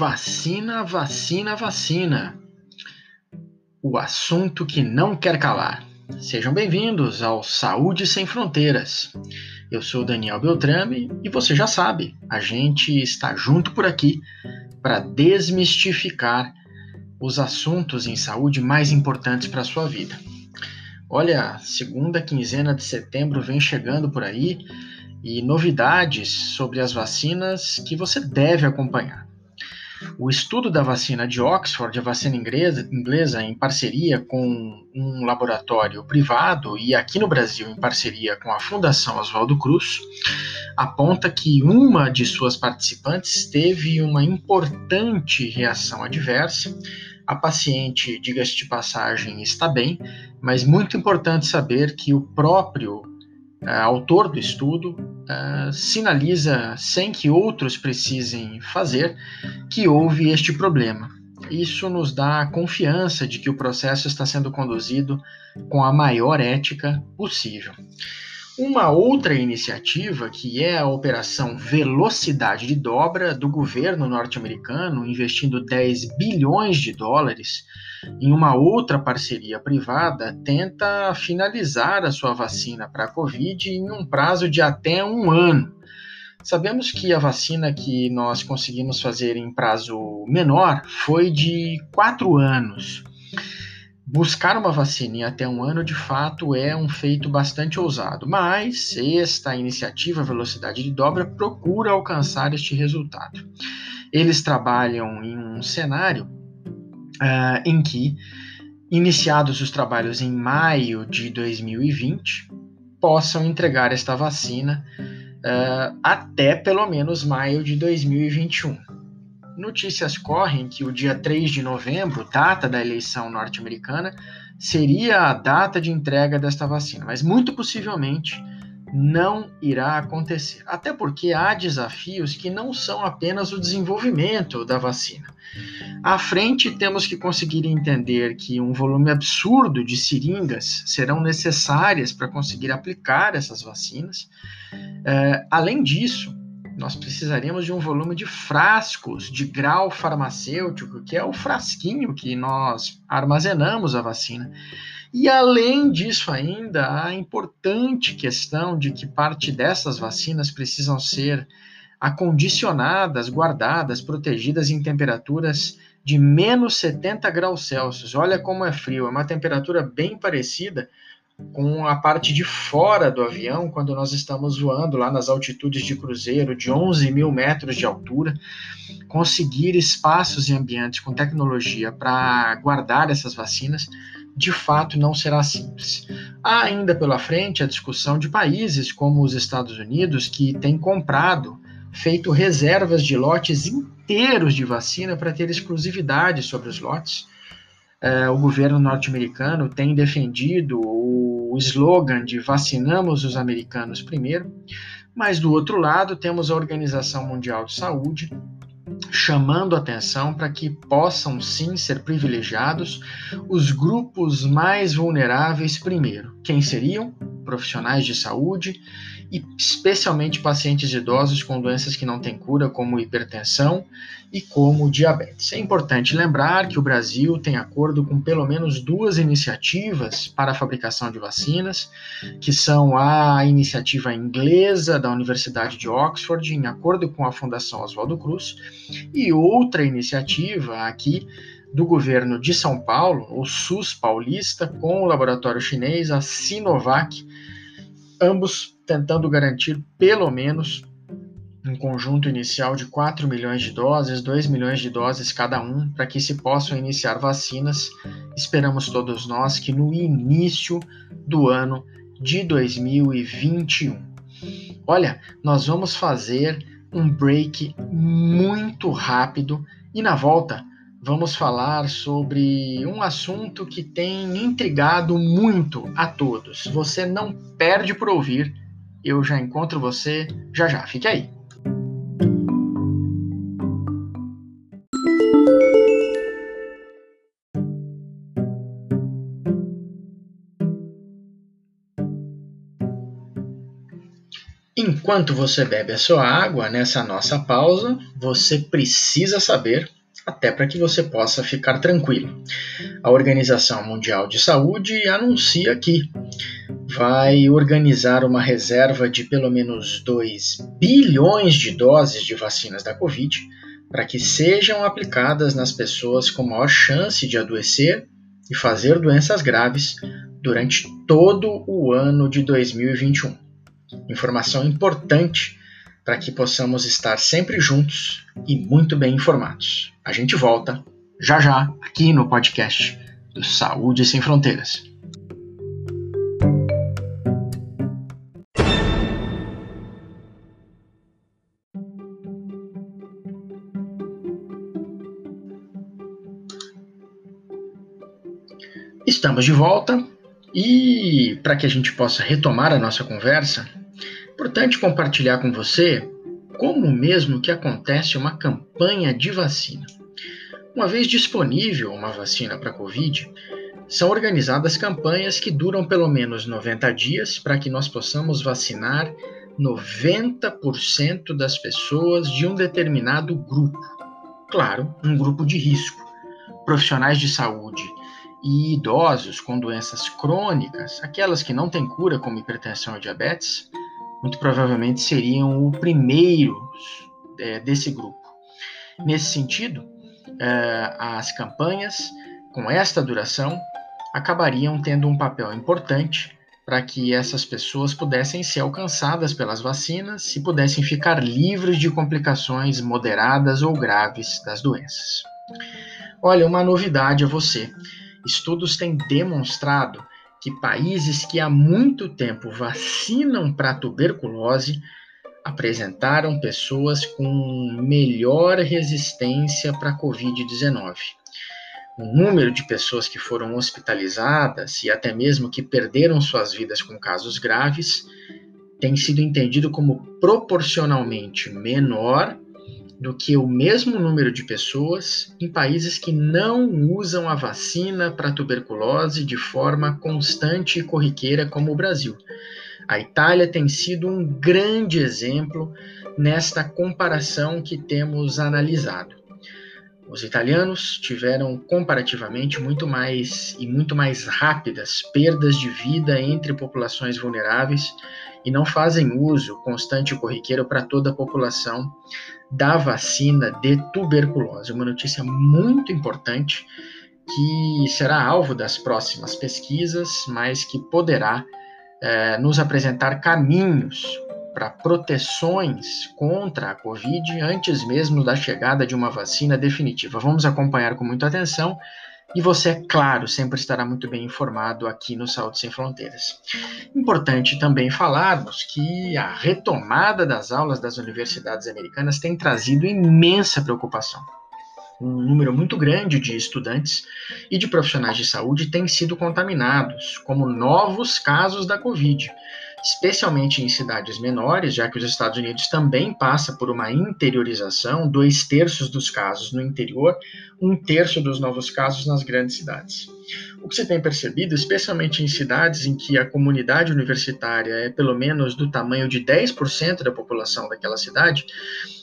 Vacina, vacina, vacina. O assunto que não quer calar. Sejam bem-vindos ao Saúde Sem Fronteiras. Eu sou Daniel Beltrame e você já sabe, a gente está junto por aqui para desmistificar os assuntos em saúde mais importantes para a sua vida. Olha, segunda quinzena de setembro vem chegando por aí e novidades sobre as vacinas que você deve acompanhar. O estudo da vacina de Oxford, a vacina inglesa, inglesa, em parceria com um laboratório privado e aqui no Brasil em parceria com a Fundação Oswaldo Cruz, aponta que uma de suas participantes teve uma importante reação adversa. A paciente, diga-se de passagem, está bem, mas muito importante saber que o próprio autor do estudo uh, sinaliza, sem que outros precisem fazer, que houve este problema. Isso nos dá a confiança de que o processo está sendo conduzido com a maior ética possível. Uma outra iniciativa, que é a Operação Velocidade de Dobra do governo norte-americano, investindo 10 bilhões de dólares em uma outra parceria privada, tenta finalizar a sua vacina para a Covid em um prazo de até um ano. Sabemos que a vacina que nós conseguimos fazer em prazo menor foi de quatro anos. Buscar uma vacina em até um ano, de fato, é um feito bastante ousado, mas esta iniciativa Velocidade de Dobra procura alcançar este resultado. Eles trabalham em um cenário uh, em que, iniciados os trabalhos em maio de 2020, possam entregar esta vacina uh, até pelo menos maio de 2021. Notícias correm que o dia 3 de novembro, data da eleição norte-americana, seria a data de entrega desta vacina, mas muito possivelmente não irá acontecer. Até porque há desafios que não são apenas o desenvolvimento da vacina. À frente, temos que conseguir entender que um volume absurdo de seringas serão necessárias para conseguir aplicar essas vacinas. É, além disso, nós precisaríamos de um volume de frascos de grau farmacêutico, que é o frasquinho que nós armazenamos a vacina. E além disso, ainda a importante questão de que parte dessas vacinas precisam ser acondicionadas, guardadas, protegidas em temperaturas de menos 70 graus Celsius. Olha como é frio, é uma temperatura bem parecida com a parte de fora do avião, quando nós estamos voando lá nas altitudes de cruzeiro de 11 mil metros de altura, conseguir espaços e ambientes com tecnologia para guardar essas vacinas, de fato não será simples. Há ainda pela frente a discussão de países como os Estados Unidos, que têm comprado, feito reservas de lotes inteiros de vacina para ter exclusividade sobre os lotes é, o governo norte-americano tem defendido o slogan de vacinamos os americanos primeiro, mas do outro lado temos a Organização Mundial de Saúde chamando atenção para que possam sim ser privilegiados os grupos mais vulneráveis primeiro. Quem seriam? Profissionais de saúde e especialmente pacientes idosos com doenças que não têm cura, como hipertensão e como diabetes. É importante lembrar que o Brasil tem acordo com pelo menos duas iniciativas para a fabricação de vacinas, que são a iniciativa inglesa da Universidade de Oxford, em acordo com a Fundação Oswaldo Cruz, e outra iniciativa aqui do governo de São Paulo, o SUS paulista, com o laboratório chinês, a Sinovac, ambos tentando garantir pelo menos um conjunto inicial de 4 milhões de doses, 2 milhões de doses cada um, para que se possam iniciar vacinas. Esperamos todos nós que no início do ano de 2021. Olha, nós vamos fazer um break muito rápido e na volta vamos falar sobre um assunto que tem intrigado muito a todos. Você não perde por ouvir eu já encontro você já já. Fique aí. Enquanto você bebe a sua água nessa nossa pausa, você precisa saber, até para que você possa ficar tranquilo. A Organização Mundial de Saúde anuncia que vai organizar uma reserva de pelo menos 2 bilhões de doses de vacinas da Covid para que sejam aplicadas nas pessoas com maior chance de adoecer e fazer doenças graves durante todo o ano de 2021. Informação importante para que possamos estar sempre juntos e muito bem informados. A gente volta já já aqui no podcast do Saúde Sem Fronteiras. Estamos de volta e para que a gente possa retomar a nossa conversa, importante compartilhar com você como mesmo que acontece uma campanha de vacina. Uma vez disponível uma vacina para Covid, são organizadas campanhas que duram pelo menos 90 dias para que nós possamos vacinar 90% das pessoas de um determinado grupo. Claro, um grupo de risco. Profissionais de saúde e idosos com doenças crônicas, aquelas que não têm cura, como hipertensão e diabetes, muito provavelmente seriam o primeiro é, desse grupo. Nesse sentido, é, as campanhas com esta duração acabariam tendo um papel importante para que essas pessoas pudessem ser alcançadas pelas vacinas e pudessem ficar livres de complicações moderadas ou graves das doenças. Olha, uma novidade a você. Estudos têm demonstrado que países que há muito tempo vacinam para tuberculose apresentaram pessoas com melhor resistência para a Covid-19. O número de pessoas que foram hospitalizadas e até mesmo que perderam suas vidas com casos graves tem sido entendido como proporcionalmente menor do que o mesmo número de pessoas em países que não usam a vacina para tuberculose de forma constante e corriqueira, como o Brasil. A Itália tem sido um grande exemplo nesta comparação que temos analisado. Os italianos tiveram comparativamente muito mais e muito mais rápidas perdas de vida entre populações vulneráveis e não fazem uso constante e corriqueiro para toda a população da vacina de tuberculose. Uma notícia muito importante que será alvo das próximas pesquisas, mas que poderá eh, nos apresentar caminhos para proteções contra a Covid antes mesmo da chegada de uma vacina definitiva. Vamos acompanhar com muita atenção e você, é claro, sempre estará muito bem informado aqui no Saúde Sem Fronteiras. Importante também falarmos que a retomada das aulas das universidades americanas tem trazido imensa preocupação. Um número muito grande de estudantes e de profissionais de saúde têm sido contaminados, como novos casos da Covid especialmente em cidades menores, já que os Estados Unidos também passa por uma interiorização, dois terços dos casos no interior, um terço dos novos casos nas grandes cidades. O que se tem percebido, especialmente em cidades em que a comunidade universitária é pelo menos do tamanho de 10% da população daquela cidade,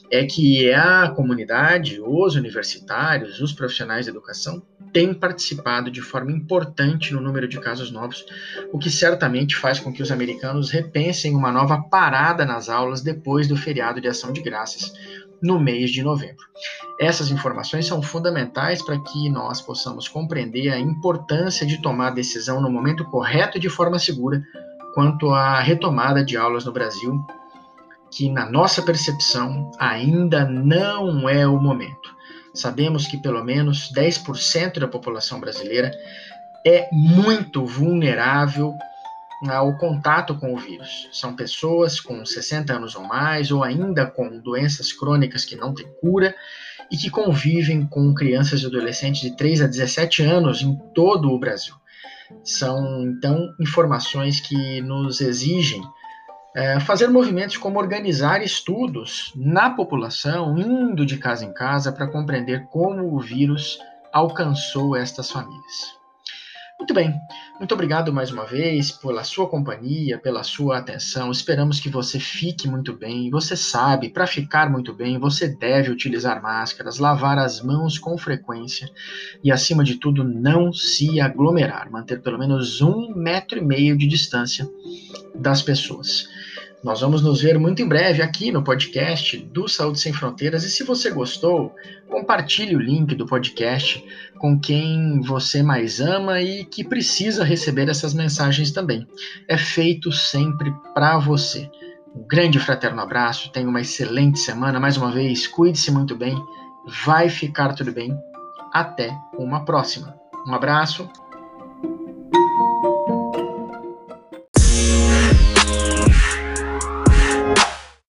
é que a comunidade, os universitários, os profissionais de educação têm participado de forma importante no número de casos novos, o que certamente faz com que os americanos repensem uma nova parada nas aulas depois do feriado de ação de graças no mês de novembro. Essas informações são fundamentais para que nós possamos compreender a importância de tomar decisão no momento correto e de forma segura quanto à retomada de aulas no Brasil que, na nossa percepção, ainda não é o momento. Sabemos que pelo menos 10% da população brasileira é muito vulnerável ao contato com o vírus. São pessoas com 60 anos ou mais, ou ainda com doenças crônicas que não têm cura e que convivem com crianças e adolescentes de 3 a 17 anos em todo o Brasil. São, então, informações que nos exigem é, fazer movimentos como organizar estudos na população, indo de casa em casa para compreender como o vírus alcançou estas famílias. Muito bem, Muito obrigado mais uma vez pela sua companhia, pela sua atenção. Esperamos que você fique muito bem. Você sabe, para ficar muito bem, você deve utilizar máscaras, lavar as mãos com frequência e, acima de tudo, não se aglomerar. Manter pelo menos um metro e meio de distância das pessoas. Nós vamos nos ver muito em breve aqui no podcast do Saúde Sem Fronteiras. E se você gostou, compartilhe o link do podcast com quem você mais ama e que precisa receber essas mensagens também. É feito sempre para você. Um grande fraterno abraço, tenha uma excelente semana. Mais uma vez, cuide-se muito bem. Vai ficar tudo bem. Até uma próxima. Um abraço